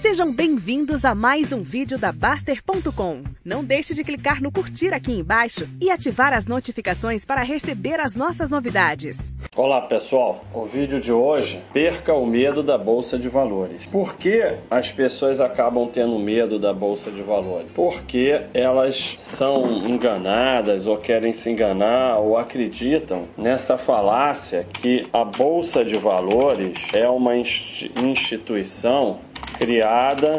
Sejam bem-vindos a mais um vídeo da Baster.com. Não deixe de clicar no curtir aqui embaixo e ativar as notificações para receber as nossas novidades. Olá pessoal, o vídeo de hoje perca o medo da bolsa de valores. Por que as pessoas acabam tendo medo da bolsa de valores? Porque elas são enganadas ou querem se enganar ou acreditam nessa falácia que a bolsa de valores é uma instituição criada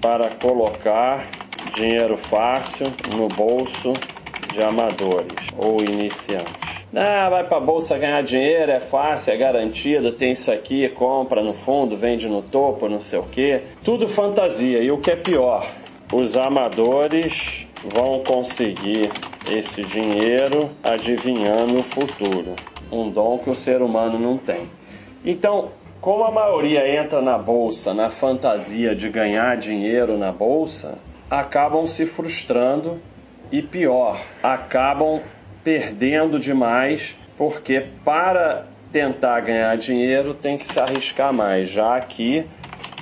para colocar dinheiro fácil no bolso de amadores ou iniciantes. Ah, vai para a bolsa ganhar dinheiro, é fácil, é garantido, tem isso aqui, compra no fundo, vende no topo, não sei o que. Tudo fantasia. E o que é pior, os amadores vão conseguir esse dinheiro adivinhando o futuro. Um dom que o ser humano não tem. Então, como a maioria entra na bolsa na fantasia de ganhar dinheiro na bolsa, acabam se frustrando e pior, acabam perdendo demais, porque para tentar ganhar dinheiro tem que se arriscar mais, já que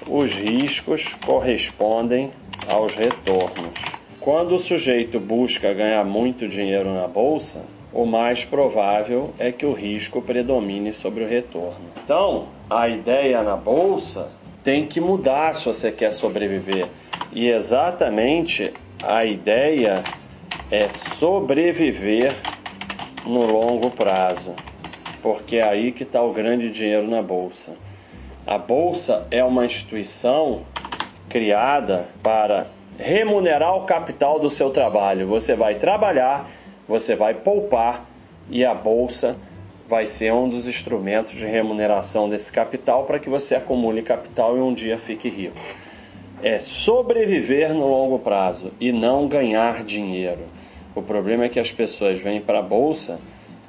os riscos correspondem aos retornos. Quando o sujeito busca ganhar muito dinheiro na bolsa, o mais provável é que o risco predomine sobre o retorno. Então, a ideia na bolsa tem que mudar se você quer sobreviver. E exatamente a ideia é sobreviver no longo prazo, porque é aí que está o grande dinheiro na bolsa. A bolsa é uma instituição criada para remunerar o capital do seu trabalho. Você vai trabalhar você vai poupar e a bolsa vai ser um dos instrumentos de remuneração desse capital para que você acumule capital e um dia fique rico. É sobreviver no longo prazo e não ganhar dinheiro. O problema é que as pessoas vêm para a bolsa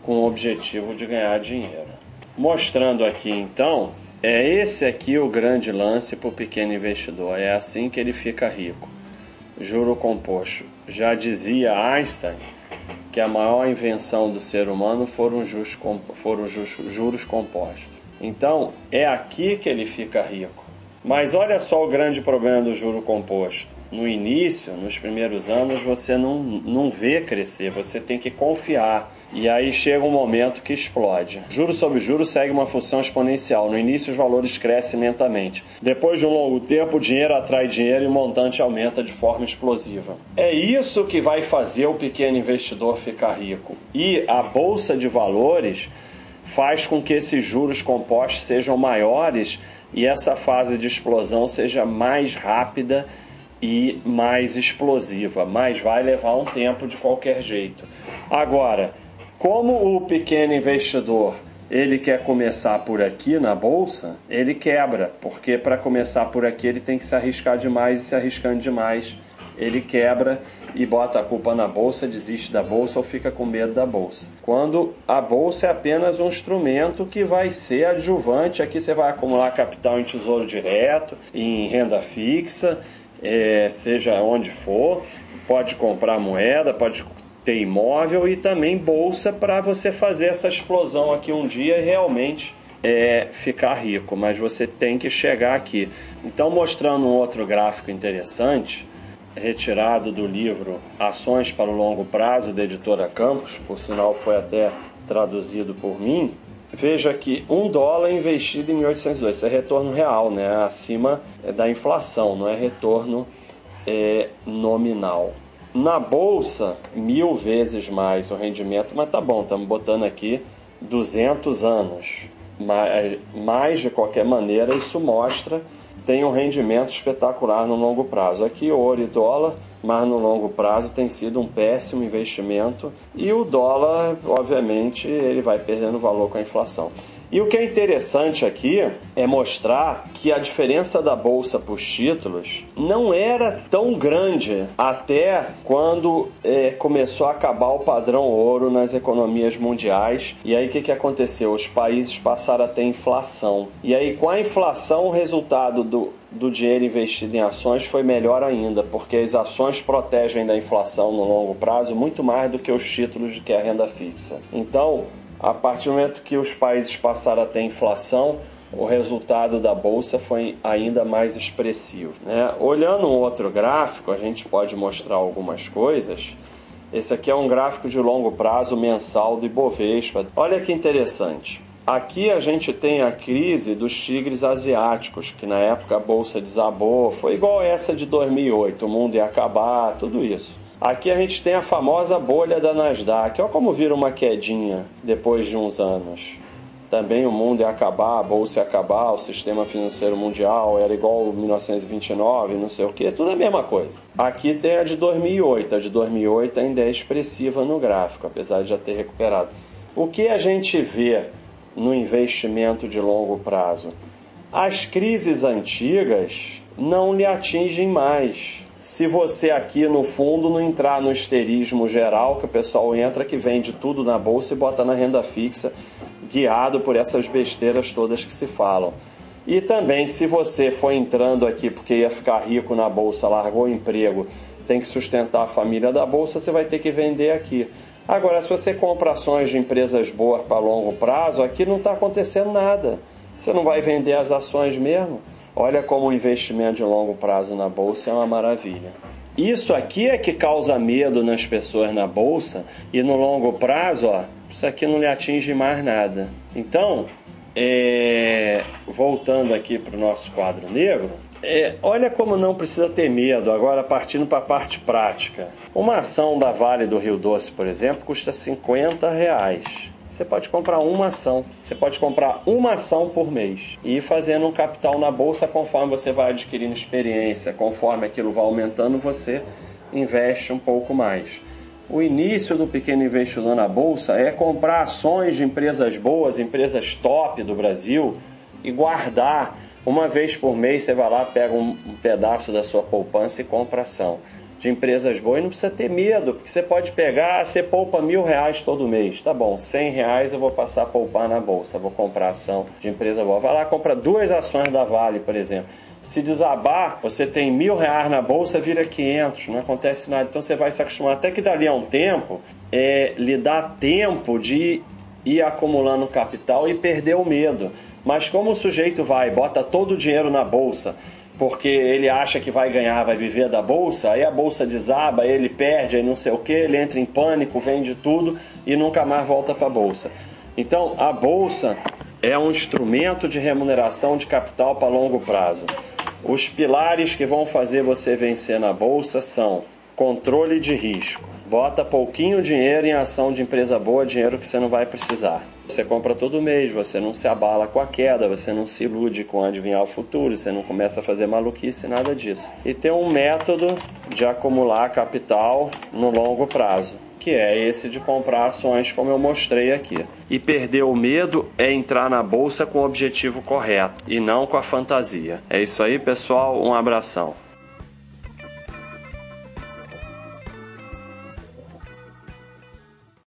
com o objetivo de ganhar dinheiro. Mostrando aqui então, é esse aqui o grande lance para o pequeno investidor. É assim que ele fica rico. Juro composto. Já dizia Einstein que a maior invenção do ser humano foram os juros, foram juros compostos. Então, é aqui que ele fica rico. Mas olha só o grande problema do juro composto. No início, nos primeiros anos, você não, não vê crescer, você tem que confiar e aí chega um momento que explode. Juro sobre juro segue uma função exponencial. No início os valores crescem lentamente. Depois de um longo tempo, o dinheiro atrai dinheiro e o montante aumenta de forma explosiva. É isso que vai fazer o pequeno investidor ficar rico. E a bolsa de valores faz com que esses juros compostos sejam maiores e essa fase de explosão seja mais rápida e mais explosiva, mas vai levar um tempo de qualquer jeito. Agora, como o pequeno investidor ele quer começar por aqui na bolsa, ele quebra, porque para começar por aqui ele tem que se arriscar demais e se arriscando demais, ele quebra e bota a culpa na bolsa, desiste da bolsa ou fica com medo da bolsa. Quando a bolsa é apenas um instrumento que vai ser adjuvante, aqui você vai acumular capital em tesouro direto, em renda fixa, é, seja onde for, pode comprar moeda, pode ter imóvel e também bolsa para você fazer essa explosão aqui um dia e realmente é, ficar rico. Mas você tem que chegar aqui. Então, mostrando um outro gráfico interessante, retirado do livro Ações para o Longo Prazo, da editora Campos, por sinal foi até traduzido por mim. Veja que um dólar investido em 1802, isso é retorno real, né? acima da inflação, não é retorno é, nominal. Na bolsa, mil vezes mais o rendimento, mas tá bom, estamos botando aqui 200 anos. Mas, mas, de qualquer maneira, isso mostra tem um rendimento espetacular no longo prazo. Aqui, ouro e dólar, mas no longo prazo tem sido um péssimo investimento e o dólar, obviamente, ele vai perdendo valor com a inflação. E o que é interessante aqui é mostrar que a diferença da bolsa para os títulos não era tão grande até quando é, começou a acabar o padrão ouro nas economias mundiais. E aí o que, que aconteceu? Os países passaram a ter inflação. E aí, com a inflação, o resultado do, do dinheiro investido em ações foi melhor ainda, porque as ações protegem da inflação no longo prazo muito mais do que os títulos que é a renda fixa. Então, a partir do momento que os países passaram a ter inflação, o resultado da bolsa foi ainda mais expressivo. Né? Olhando um outro gráfico, a gente pode mostrar algumas coisas. Esse aqui é um gráfico de longo prazo mensal do Ibovespa. Olha que interessante. Aqui a gente tem a crise dos tigres asiáticos, que na época a bolsa desabou, foi igual essa de 2008, o mundo ia acabar, tudo isso. Aqui a gente tem a famosa bolha da Nasdaq, olha como vira uma quedinha depois de uns anos. Também o mundo ia acabar, a bolsa ia acabar, o sistema financeiro mundial era igual 1929, não sei o que, tudo a mesma coisa. Aqui tem a de 2008, a de 2008 ainda é expressiva no gráfico, apesar de já ter recuperado. O que a gente vê no investimento de longo prazo. As crises antigas não lhe atingem mais. Se você aqui no fundo não entrar no esterismo geral, que o pessoal entra que vende tudo na bolsa e bota na renda fixa, guiado por essas besteiras todas que se falam. E também, se você for entrando aqui porque ia ficar rico na bolsa, largou o emprego, tem que sustentar a família da bolsa, você vai ter que vender aqui. Agora, se você compra ações de empresas boas para longo prazo, aqui não está acontecendo nada. Você não vai vender as ações mesmo? Olha como o investimento de longo prazo na bolsa é uma maravilha. Isso aqui é que causa medo nas pessoas na bolsa e no longo prazo, ó, isso aqui não lhe atinge mais nada. Então, é... voltando aqui para o nosso quadro negro, é, olha como não precisa ter medo, agora partindo para a parte prática. Uma ação da Vale do Rio Doce, por exemplo, custa 50 reais. Você pode comprar uma ação. Você pode comprar uma ação por mês e ir fazendo um capital na bolsa conforme você vai adquirindo experiência, conforme aquilo vai aumentando, você investe um pouco mais. O início do pequeno investidor na bolsa é comprar ações de empresas boas, empresas top do Brasil e guardar uma vez por mês você vai lá, pega um, pedaço da sua poupança e compra ação de empresas boas e não precisa ter medo, porque você pode pegar, você poupa mil reais todo mês. Tá bom, cem reais eu vou passar a poupar na bolsa, vou comprar ação de empresa boa. Vai lá, compra duas ações da Vale, por exemplo. Se desabar, você tem mil reais na bolsa, vira 500, não acontece nada. Então você vai se acostumar. Até que dali a um tempo, é, lhe dá tempo de ir acumulando capital e perder o medo. Mas como o sujeito vai, bota todo o dinheiro na bolsa, porque ele acha que vai ganhar, vai viver da bolsa, aí a bolsa desaba, ele perde, aí não sei o que, ele entra em pânico, vende tudo e nunca mais volta para a bolsa. Então, a bolsa é um instrumento de remuneração de capital para longo prazo. Os pilares que vão fazer você vencer na bolsa são controle de risco. Bota pouquinho dinheiro em ação de empresa boa, dinheiro que você não vai precisar. Você compra todo mês, você não se abala com a queda, você não se ilude com adivinhar o futuro, você não começa a fazer maluquice, nada disso. E tem um método de acumular capital no longo prazo que é esse de comprar ações, como eu mostrei aqui. E perder o medo é entrar na bolsa com o objetivo correto e não com a fantasia. É isso aí, pessoal. Um abração.